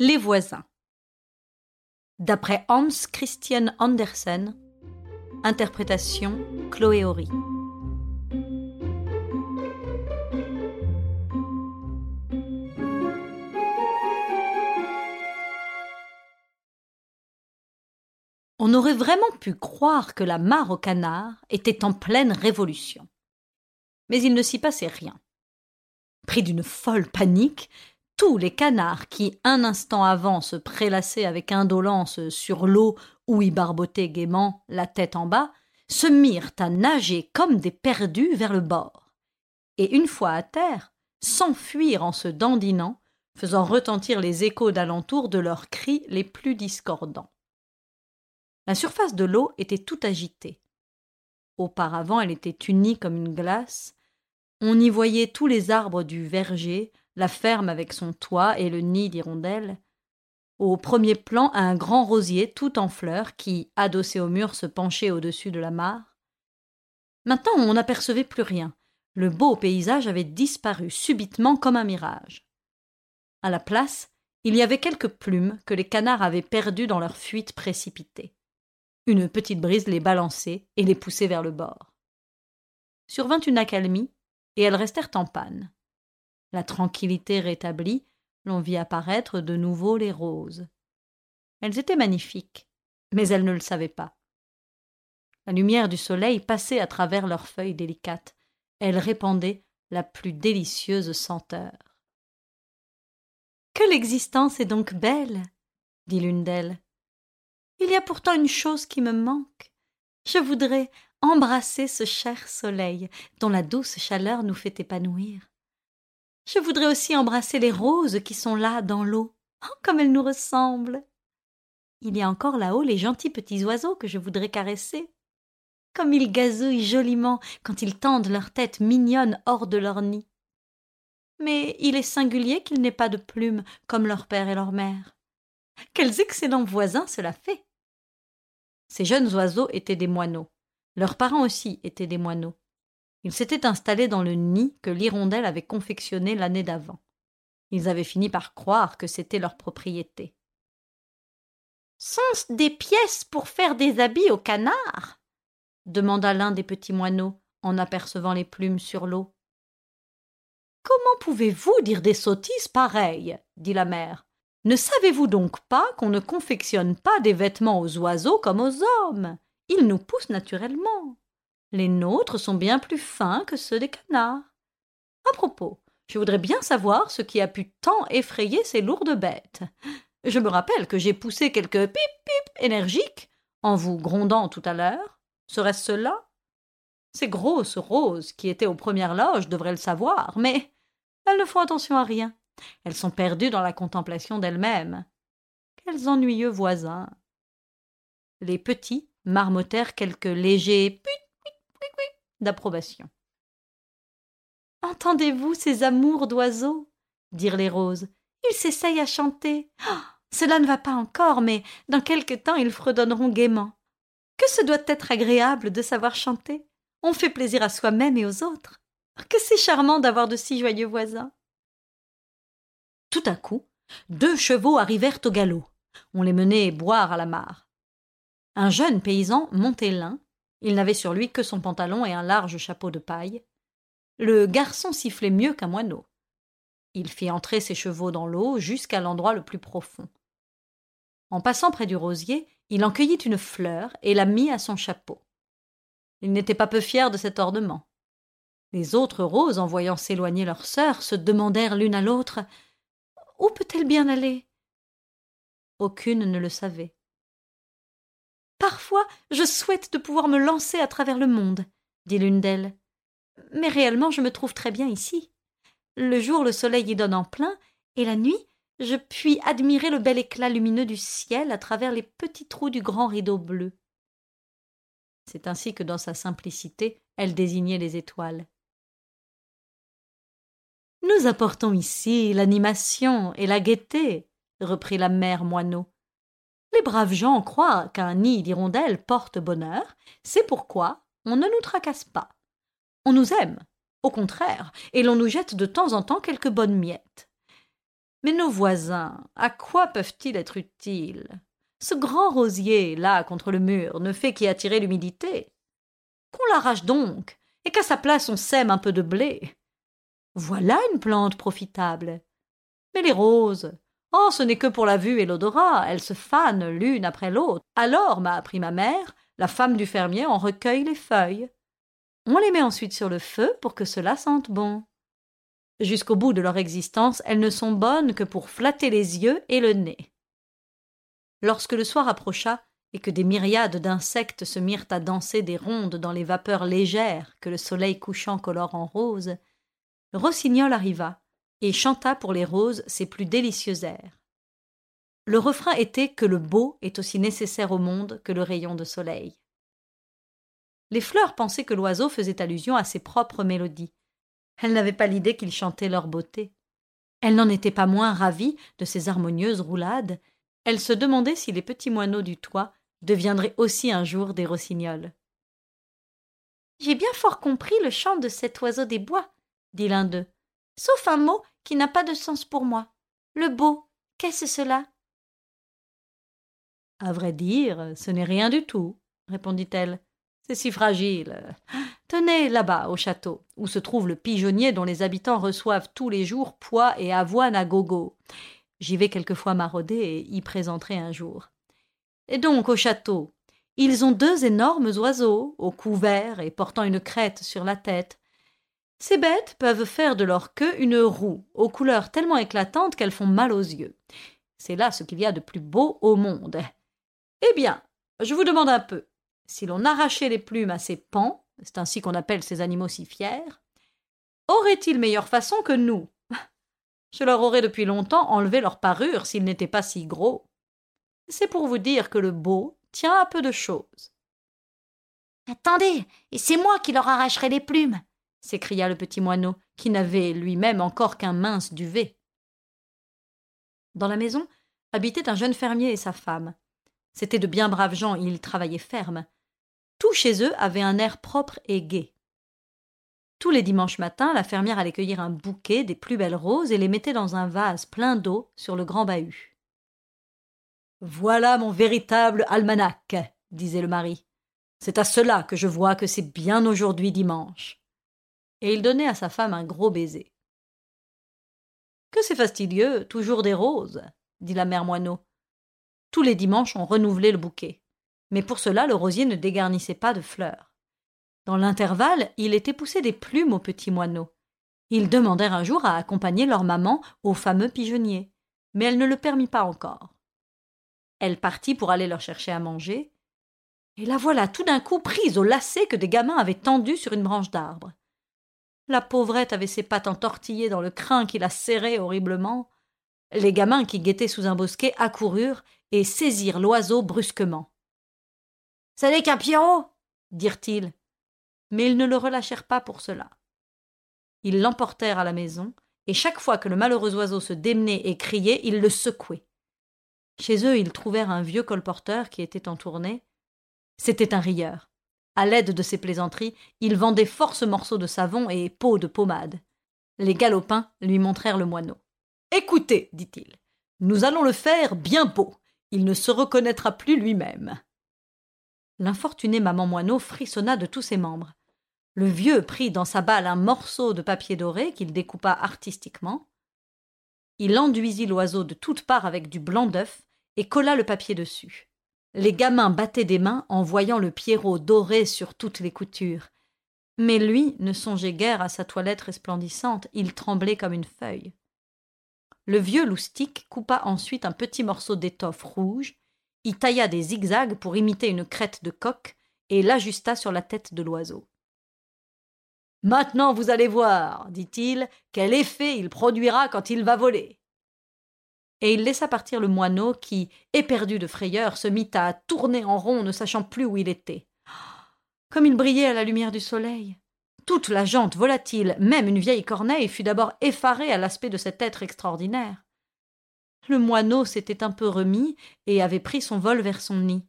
Les voisins. D'après Hans Christian Andersen, interprétation Chloé Horry. On aurait vraiment pu croire que la mare au canard était en pleine révolution. Mais il ne s'y passait rien. Pris d'une folle panique, tous les canards qui, un instant avant, se prélassaient avec indolence sur l'eau ou y barbotaient gaiement, la tête en bas, se mirent à nager comme des perdus vers le bord, et une fois à terre, s'enfuir en se dandinant, faisant retentir les échos d'alentour de leurs cris les plus discordants. La surface de l'eau était tout agitée. Auparavant, elle était unie comme une glace. On y voyait tous les arbres du verger, la ferme avec son toit et le nid d'hirondelles. Au premier plan, un grand rosier tout en fleurs qui, adossé au mur, se penchait au-dessus de la mare. Maintenant, on n'apercevait plus rien. Le beau paysage avait disparu subitement comme un mirage. À la place, il y avait quelques plumes que les canards avaient perdues dans leur fuite précipitée. Une petite brise les balançait et les poussait vers le bord. Survint une accalmie, et elles restèrent en panne. La tranquillité rétablie, l'on vit apparaître de nouveau les roses. Elles étaient magnifiques, mais elles ne le savaient pas. La lumière du soleil passait à travers leurs feuilles délicates. Elles répandaient la plus délicieuse senteur. Que l'existence est donc belle, dit l'une d'elles. Il y a pourtant une chose qui me manque. Je voudrais embrasser ce cher soleil dont la douce chaleur nous fait épanouir. Je voudrais aussi embrasser les roses qui sont là dans l'eau. Oh, comme elles nous ressemblent. Il y a encore là-haut les gentils petits oiseaux que je voudrais caresser. Comme ils gazouillent joliment quand ils tendent leur tête mignonne hors de leur nid. Mais il est singulier qu'ils n'aient pas de plumes comme leur père et leur mère. Quels excellents voisins cela fait. Ces jeunes oiseaux étaient des moineaux. Leurs parents aussi étaient des moineaux. Ils s'étaient installés dans le nid que l'hirondelle avait confectionné l'année d'avant. Ils avaient fini par croire que c'était leur propriété. Sont-ce des pièces pour faire des habits aux canards? demanda l'un des petits moineaux en apercevant les plumes sur l'eau. Comment pouvez-vous dire des sottises pareilles? dit la mère. Ne savez-vous donc pas qu'on ne confectionne pas des vêtements aux oiseaux comme aux hommes? Ils nous poussent naturellement. Les nôtres sont bien plus fins que ceux des canards. À propos, je voudrais bien savoir ce qui a pu tant effrayer ces lourdes bêtes. Je me rappelle que j'ai poussé quelques pip pip énergiques en vous grondant tout à l'heure. Serait-ce cela? Ces grosses roses qui étaient aux premières loges devraient le savoir, mais elles ne font attention à rien. Elles sont perdues dans la contemplation d'elles-mêmes. Quels ennuyeux voisins. Les petits marmottèrent quelques légers d'approbation. Entendez-vous ces amours d'oiseaux? dirent les roses. Ils s'essayent à chanter. Oh, cela ne va pas encore, mais dans quelque temps ils fredonneront gaiement. Que ce doit être agréable de savoir chanter. On fait plaisir à soi-même et aux autres. Que c'est charmant d'avoir de si joyeux voisins. Tout à coup, deux chevaux arrivèrent au galop. On les menait boire à la mare. Un jeune paysan montait l'un. Il n'avait sur lui que son pantalon et un large chapeau de paille. Le garçon sifflait mieux qu'un moineau. Il fit entrer ses chevaux dans l'eau jusqu'à l'endroit le plus profond. En passant près du rosier, il en cueillit une fleur et la mit à son chapeau. Il n'était pas peu fier de cet ornement. Les autres roses, en voyant s'éloigner leur sœur, se demandèrent l'une à l'autre où peut-elle bien aller? Aucune ne le savait. Parfois, je souhaite de pouvoir me lancer à travers le monde, dit l'une d'elles. Mais réellement, je me trouve très bien ici. Le jour, le soleil y donne en plein, et la nuit, je puis admirer le bel éclat lumineux du ciel à travers les petits trous du grand rideau bleu. C'est ainsi que, dans sa simplicité, elle désignait les étoiles. Nous apportons ici l'animation et la gaieté, reprit la mère moineau. Les braves gens croient qu'un nid d'hirondelles porte bonheur, c'est pourquoi on ne nous tracasse pas. On nous aime, au contraire, et l'on nous jette de temps en temps quelques bonnes miettes. Mais nos voisins, à quoi peuvent-ils être utiles? Ce grand rosier, là, contre le mur, ne fait qu'y attirer l'humidité. Qu'on l'arrache donc, et qu'à sa place on sème un peu de blé. Voilà une plante profitable. Mais les roses, oh, ce n'est que pour la vue et l'odorat, elles se fanent l'une après l'autre. Alors, m'a appris ma mère, la femme du fermier en recueille les feuilles. On les met ensuite sur le feu pour que cela sente bon. Jusqu'au bout de leur existence, elles ne sont bonnes que pour flatter les yeux et le nez. Lorsque le soir approcha, et que des myriades d'insectes se mirent à danser des rondes dans les vapeurs légères que le soleil couchant colore en rose, Rossignol arriva et chanta pour les roses ses plus délicieux airs. Le refrain était que le beau est aussi nécessaire au monde que le rayon de soleil. Les fleurs pensaient que l'oiseau faisait allusion à ses propres mélodies. Elles n'avaient pas l'idée qu'il chantait leur beauté. Elles n'en étaient pas moins ravies de ces harmonieuses roulades. Elles se demandaient si les petits moineaux du toit deviendraient aussi un jour des rossignols. J'ai bien fort compris le chant de cet oiseau des bois, dit l'un d'eux, sauf un mot qui n'a pas de sens pour moi. Le beau, qu'est-ce cela? À vrai dire, ce n'est rien du tout, répondit-elle. C'est si fragile. Tenez, là-bas, au château, où se trouve le pigeonnier dont les habitants reçoivent tous les jours pois et avoine à gogo. J'y vais quelquefois marauder et y présenterai un jour. Et donc, au château, ils ont deux énormes oiseaux, au cou vert et portant une crête sur la tête. Ces bêtes peuvent faire de leur queue une roue, aux couleurs tellement éclatantes qu'elles font mal aux yeux. C'est là ce qu'il y a de plus beau au monde. Eh bien, je vous demande un peu, si l'on arrachait les plumes à ces pans, c'est ainsi qu'on appelle ces animaux si fiers, auraient-ils meilleure façon que nous? Je leur aurais depuis longtemps enlevé leur parure s'ils n'étaient pas si gros. C'est pour vous dire que le beau tient à peu de choses. Attendez, et c'est moi qui leur arracherai les plumes s'écria le petit moineau, qui n'avait lui-même encore qu'un mince duvet. Dans la maison habitait un jeune fermier et sa femme. C'étaient de bien braves gens et ils travaillaient ferme. Tout chez eux avait un air propre et gai. Tous les dimanches matins, la fermière allait cueillir un bouquet des plus belles roses et les mettait dans un vase plein d'eau sur le grand bahut. Voilà mon véritable almanach, disait le mari. C'est à cela que je vois que c'est bien aujourd'hui dimanche. Et il donnait à sa femme un gros baiser. Que c'est fastidieux, toujours des roses, dit la mère Moineau. Tous les dimanches on renouvelait le bouquet mais pour cela le rosier ne dégarnissait pas de fleurs. Dans l'intervalle, il était poussé des plumes aux petits moineaux. Ils demandèrent un jour à accompagner leur maman au fameux pigeonnier, mais elle ne le permit pas encore. Elle partit pour aller leur chercher à manger, et la voilà tout d'un coup prise au lacet que des gamins avaient tendu sur une branche d'arbre. La pauvrette avait ses pattes entortillées dans le crin qui la serrait horriblement. Les gamins qui guettaient sous un bosquet accoururent et saisirent l'oiseau brusquement. Ce n'est qu'un Pierrot dirent-ils. Mais ils ne le relâchèrent pas pour cela. Ils l'emportèrent à la maison, et chaque fois que le malheureux oiseau se démenait et criait, ils le secouaient. Chez eux, ils trouvèrent un vieux colporteur qui était en tournée. C'était un rieur. À l'aide de ses plaisanteries, il vendait force morceaux de savon et pots de pommade. Les galopins lui montrèrent le moineau. Écoutez, dit-il, nous allons le faire bien beau. Il ne se reconnaîtra plus lui-même l'infortuné maman moineau frissonna de tous ses membres. Le vieux prit dans sa balle un morceau de papier doré qu'il découpa artistiquement. Il enduisit l'oiseau de toutes parts avec du blanc d'œuf et colla le papier dessus. Les gamins battaient des mains en voyant le pierrot doré sur toutes les coutures. Mais lui ne songeait guère à sa toilette resplendissante, il tremblait comme une feuille. Le vieux loustic coupa ensuite un petit morceau d'étoffe rouge y tailla des zigzags pour imiter une crête de coq et l'ajusta sur la tête de l'oiseau. Maintenant vous allez voir, dit-il, quel effet il produira quand il va voler. Et il laissa partir le moineau qui, éperdu de frayeur, se mit à tourner en rond, ne sachant plus où il était. Comme il brillait à la lumière du soleil. Toute la jante volatile, même une vieille corneille, fut d'abord effarée à l'aspect de cet être extraordinaire. Le moineau s'était un peu remis et avait pris son vol vers son nid.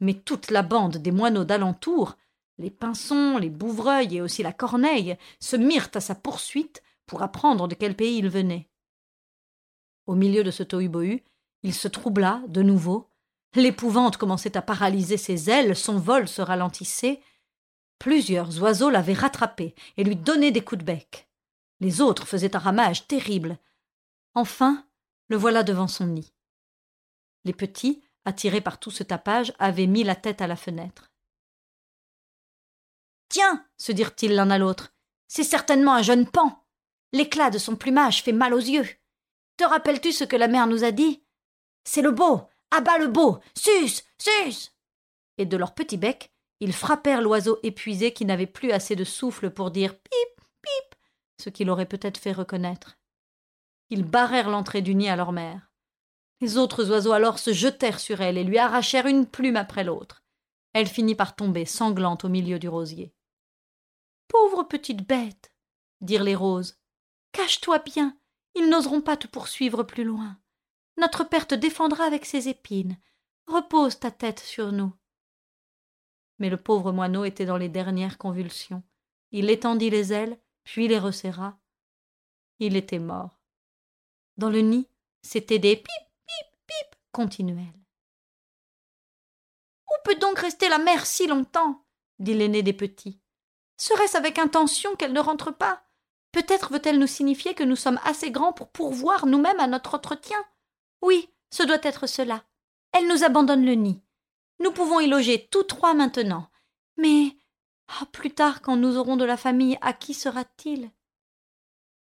Mais toute la bande des moineaux d'alentour, les pinsons, les bouvreuils et aussi la corneille, se mirent à sa poursuite pour apprendre de quel pays il venait. Au milieu de ce tohu-bohu, il se troubla de nouveau. L'épouvante commençait à paralyser ses ailes, son vol se ralentissait. Plusieurs oiseaux l'avaient rattrapé et lui donnaient des coups de bec. Les autres faisaient un ramage terrible. Enfin, le voilà devant son nid. Les petits, attirés par tout ce tapage, avaient mis la tête à la fenêtre. Tiens, se dirent-ils l'un à l'autre, c'est certainement un jeune pan. L'éclat de son plumage fait mal aux yeux. Te rappelles-tu ce que la mère nous a dit? C'est le beau Abat le beau Sus Sus Et de leur petit bec, ils frappèrent l'oiseau épuisé qui n'avait plus assez de souffle pour dire pip, pip, ce qui l'aurait peut-être fait reconnaître. Ils barrèrent l'entrée du nid à leur mère. Les autres oiseaux alors se jetèrent sur elle et lui arrachèrent une plume après l'autre. Elle finit par tomber sanglante au milieu du rosier. Pauvre petite bête, dirent les roses. Cache-toi bien, ils n'oseront pas te poursuivre plus loin. Notre père te défendra avec ses épines. Repose ta tête sur nous. Mais le pauvre moineau était dans les dernières convulsions. Il étendit les ailes, puis les resserra. Il était mort. Dans le nid, c'étaient des pip, pip, pip continuels. Où peut donc rester la mère si longtemps? dit l'aîné des petits. Serait-ce avec intention qu'elle ne rentre pas? Peut-être veut-elle nous signifier que nous sommes assez grands pour pourvoir nous-mêmes à notre entretien Oui, ce doit être cela. Elle nous abandonne le nid. Nous pouvons y loger tous trois maintenant. Mais oh, plus tard, quand nous aurons de la famille, à qui sera-t-il?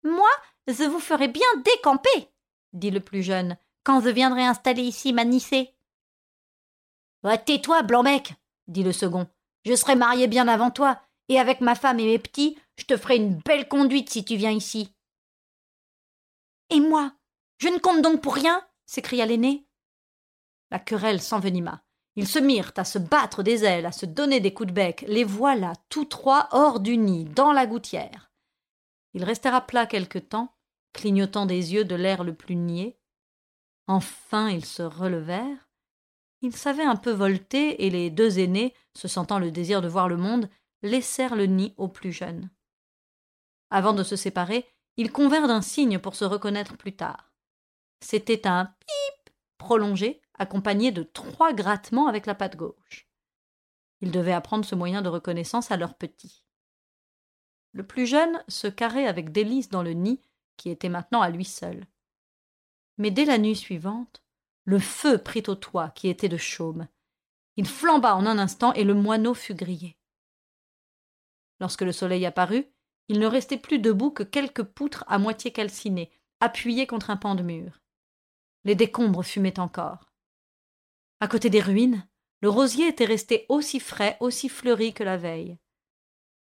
Moi, je vous ferai bien décamper, dit le plus jeune, quand je viendrai installer ici ma Nicée. tais-toi, blanc-mec, dit le second. Je serai marié bien avant toi, et avec ma femme et mes petits, je te ferai une belle conduite si tu viens ici. Et moi, je ne compte donc pour rien? s'écria l'aîné. La querelle s'envenima. Ils se mirent à se battre des ailes, à se donner des coups de bec. Les voilà tous trois hors du nid, dans la gouttière. Ils restèrent à plat quelque temps, clignotant des yeux de l'air le plus niais. Enfin ils se relevèrent. Ils savaient un peu volter, et les deux aînés, se sentant le désir de voir le monde, laissèrent le nid aux plus jeunes. Avant de se séparer, ils convinrent d'un signe pour se reconnaître plus tard. C'était un pip prolongé, accompagné de trois grattements avec la patte gauche. Ils devaient apprendre ce moyen de reconnaissance à leurs petits. Le plus jeune se carrait avec délice dans le nid, qui était maintenant à lui seul. Mais dès la nuit suivante, le feu prit au toit, qui était de chaume. Il flamba en un instant et le moineau fut grillé. Lorsque le soleil apparut, il ne restait plus debout que quelques poutres à moitié calcinées, appuyées contre un pan de mur. Les décombres fumaient encore. À côté des ruines, le rosier était resté aussi frais, aussi fleuri que la veille.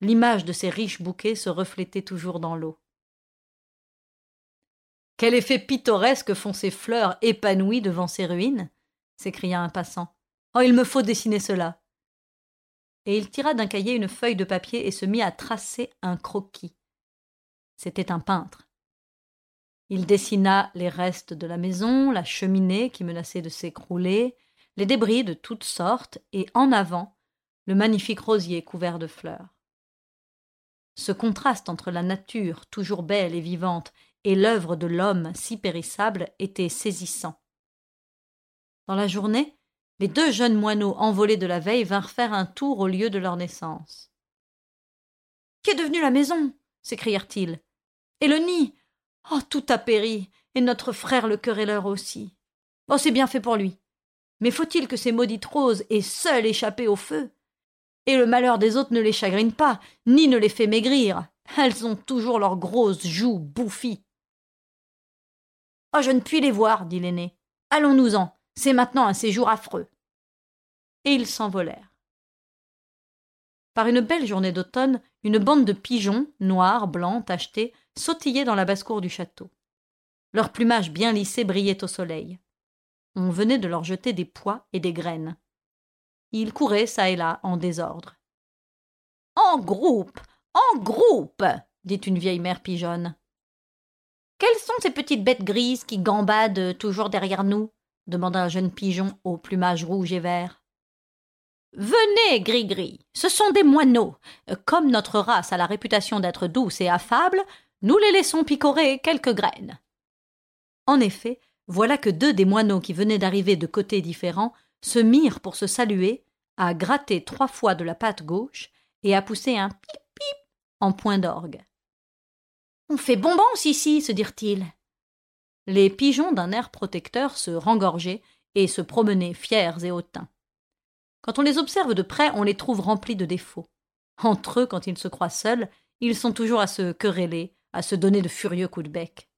L'image de ces riches bouquets se reflétait toujours dans l'eau. Quel effet pittoresque font ces fleurs épanouies devant ces ruines s'écria un passant. Oh, il me faut dessiner cela et il tira d'un cahier une feuille de papier et se mit à tracer un croquis. C'était un peintre. Il dessina les restes de la maison, la cheminée qui menaçait de s'écrouler, les débris de toutes sortes, et en avant, le magnifique rosier couvert de fleurs. Ce contraste entre la nature, toujours belle et vivante, et l'œuvre de l'homme si périssable était saisissant. Dans la journée, les deux jeunes moineaux envolés de la veille vinrent faire un tour au lieu de leur naissance. Qu'est devenue la maison? s'écrièrent-ils. Et le nid Oh, tout a péri, et notre frère le querelleur aussi. Oh, c'est bien fait pour lui. Mais faut-il que ces maudites roses aient seules échappé au feu? Et le malheur des autres ne les chagrine pas, ni ne les fait maigrir. Elles ont toujours leurs grosses joues bouffies. Oh, je ne puis les voir, dit l'aîné. Allons-nous-en. C'est maintenant un séjour affreux. Et ils s'envolèrent. Par une belle journée d'automne, une bande de pigeons, noirs, blancs, tachetés, sautillaient dans la basse-cour du château. Leur plumage bien lissé brillait au soleil. On venait de leur jeter des pois et des graines. Ils couraient çà et là en désordre. En groupe. En groupe. dit une vieille mère pigeonne. Quelles sont ces petites bêtes grises qui gambadent toujours derrière nous? Demanda un jeune pigeon au plumage rouge et vert. Venez, Gris-Gris, ce sont des moineaux. Comme notre race a la réputation d'être douce et affable, nous les laissons picorer quelques graines. En effet, voilà que deux des moineaux qui venaient d'arriver de côtés différents se mirent pour se saluer, à gratter trois fois de la patte gauche et à pousser un pip pip en point d'orgue. On fait bonbons ici, se dirent-ils. Les pigeons d'un air protecteur se rengorgeaient et se promenaient fiers et hautains. Quand on les observe de près, on les trouve remplis de défauts. Entre eux, quand ils se croient seuls, ils sont toujours à se quereller, à se donner de furieux coups de bec.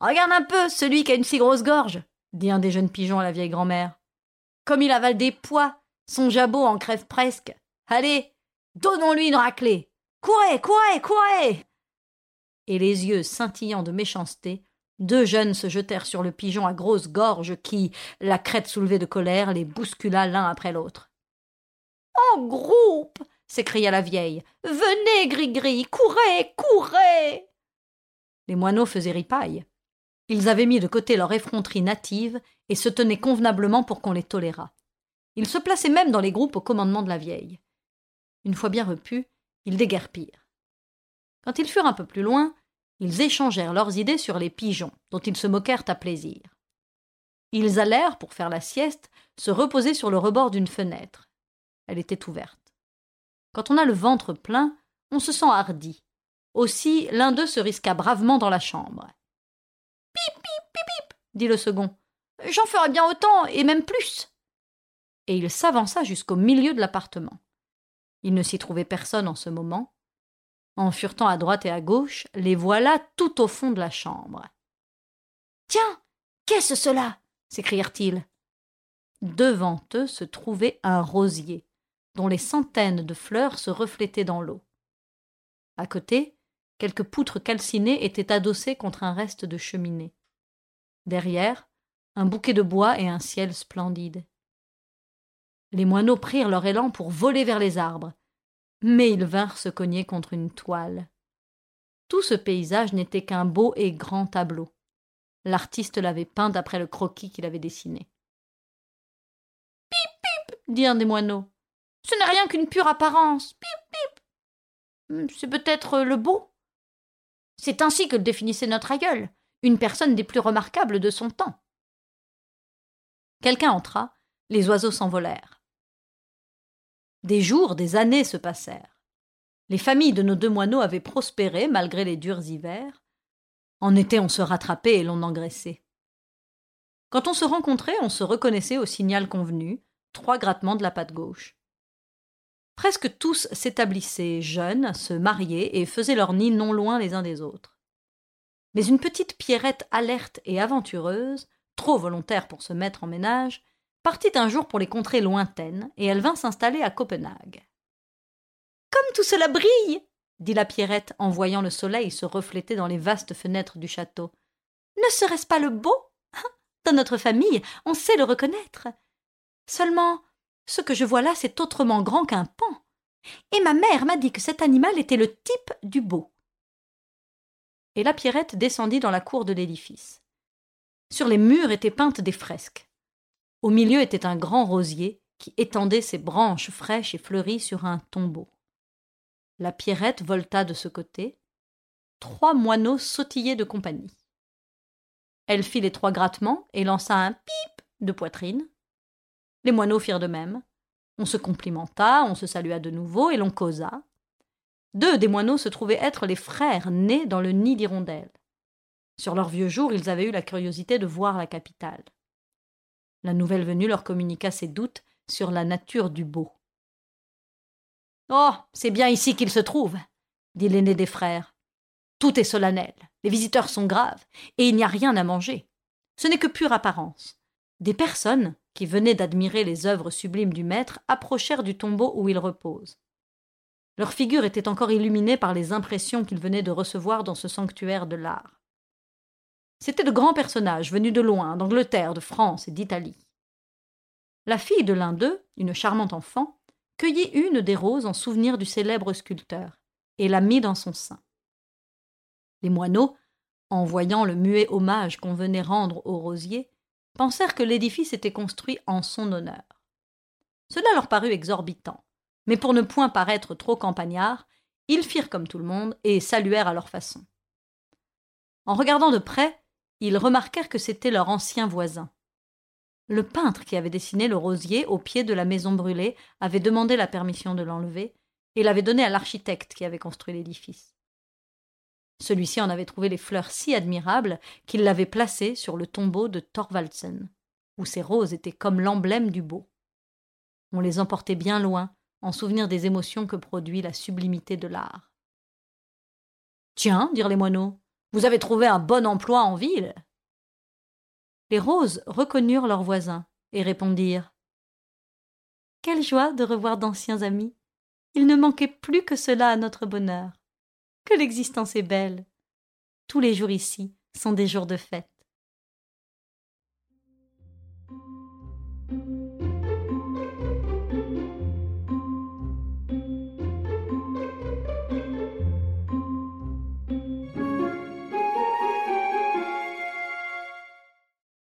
Regarde un peu celui qui a une si grosse gorge, dit un des jeunes pigeons à la vieille grand-mère. Comme il avale des pois, son jabot en crève presque. Allez, donnons-lui une raclée. Courez, courez, courez. Et les yeux scintillants de méchanceté, deux jeunes se jetèrent sur le pigeon à grosse gorge qui, la crête soulevée de colère, les bouscula l'un après l'autre. En groupe s'écria la vieille. Venez, Gris-Gris, courez, courez Les moineaux faisaient ripaille. Ils avaient mis de côté leur effronterie native et se tenaient convenablement pour qu'on les tolérât. Ils se plaçaient même dans les groupes au commandement de la vieille. Une fois bien repus, ils déguerpirent. Quand ils furent un peu plus loin, ils échangèrent leurs idées sur les pigeons, dont ils se moquèrent à plaisir. Ils allèrent, pour faire la sieste, se reposer sur le rebord d'une fenêtre. Elle était ouverte. Quand on a le ventre plein, on se sent hardi. Aussi, l'un d'eux se risqua bravement dans la chambre. Pip, pip, pip, pip, dit le second. J'en ferai bien autant, et même plus. Et il s'avança jusqu'au milieu de l'appartement. Il ne s'y trouvait personne en ce moment. En furetant à droite et à gauche, les voilà tout au fond de la chambre. Tiens, qu'est-ce cela? s'écrièrent-ils. Devant eux se trouvait un rosier, dont les centaines de fleurs se reflétaient dans l'eau. À côté, quelques poutres calcinées étaient adossées contre un reste de cheminée. Derrière, un bouquet de bois et un ciel splendide. Les moineaux prirent leur élan pour voler vers les arbres, mais ils vinrent se cogner contre une toile. Tout ce paysage n'était qu'un beau et grand tableau. L'artiste l'avait peint d'après le croquis qu'il avait dessiné. Pip pip dit un des moineaux. Ce n'est rien qu'une pure apparence. Pip pip. Hmm, c'est peut-être le beau. C'est ainsi que le définissait notre aïeul, une personne des plus remarquables de son temps. Quelqu'un entra, les oiseaux s'envolèrent. Des jours, des années se passèrent. Les familles de nos deux moineaux avaient prospéré malgré les durs hivers. En été, on se rattrapait et l'on engraissait. Quand on se rencontrait, on se reconnaissait au signal convenu, trois grattements de la patte gauche. Presque tous s'établissaient jeunes, se mariaient et faisaient leur nid non loin les uns des autres. Mais une petite Pierrette alerte et aventureuse, trop volontaire pour se mettre en ménage, partit un jour pour les contrées lointaines, et elle vint s'installer à Copenhague. Comme tout cela brille dit la Pierrette en voyant le soleil se refléter dans les vastes fenêtres du château. Ne serait-ce pas le beau? Hein? Dans notre famille, on sait le reconnaître. Seulement, ce que je vois là, c'est autrement grand qu'un pan. Et ma mère m'a dit que cet animal était le type du beau. Et la Pierrette descendit dans la cour de l'édifice. Sur les murs étaient peintes des fresques. Au milieu était un grand rosier qui étendait ses branches fraîches et fleuries sur un tombeau. La Pierrette volta de ce côté. Trois moineaux sautillaient de compagnie. Elle fit les trois grattements et lança un pip de poitrine. Les moineaux firent de même. On se complimenta, on se salua de nouveau et l'on causa. Deux des moineaux se trouvaient être les frères nés dans le nid d'hirondelles. Sur leurs vieux jours, ils avaient eu la curiosité de voir la capitale. La nouvelle venue leur communiqua ses doutes sur la nature du beau. Oh, c'est bien ici qu'il se trouve, dit l'aîné des frères. Tout est solennel, les visiteurs sont graves, et il n'y a rien à manger. Ce n'est que pure apparence. Des personnes, qui venaient d'admirer les œuvres sublimes du maître, approchèrent du tombeau où il repose. Leurs figures étaient encore illuminées par les impressions qu'ils venaient de recevoir dans ce sanctuaire de l'art. C'étaient de grands personnages venus de loin, d'Angleterre, de France et d'Italie. La fille de l'un d'eux, une charmante enfant, cueillit une des roses en souvenir du célèbre sculpteur, et la mit dans son sein. Les moineaux, en voyant le muet hommage qu'on venait rendre au rosier, pensèrent que l'édifice était construit en son honneur. Cela leur parut exorbitant, mais pour ne point paraître trop campagnards, ils firent comme tout le monde et saluèrent à leur façon. En regardant de près, ils remarquèrent que c'était leur ancien voisin. Le peintre qui avait dessiné le rosier au pied de la maison brûlée avait demandé la permission de l'enlever et l'avait donné à l'architecte qui avait construit l'édifice. Celui-ci en avait trouvé les fleurs si admirables qu'il l'avait placé sur le tombeau de Thorvaldsen, où ces roses étaient comme l'emblème du beau. On les emportait bien loin, en souvenir des émotions que produit la sublimité de l'art. Tiens, dirent les moineaux, vous avez trouvé un bon emploi en ville. Les roses reconnurent leurs voisins et répondirent Quelle joie de revoir d'anciens amis. Il ne manquait plus que cela à notre bonheur. Que l'existence est belle. Tous les jours ici sont des jours de fête.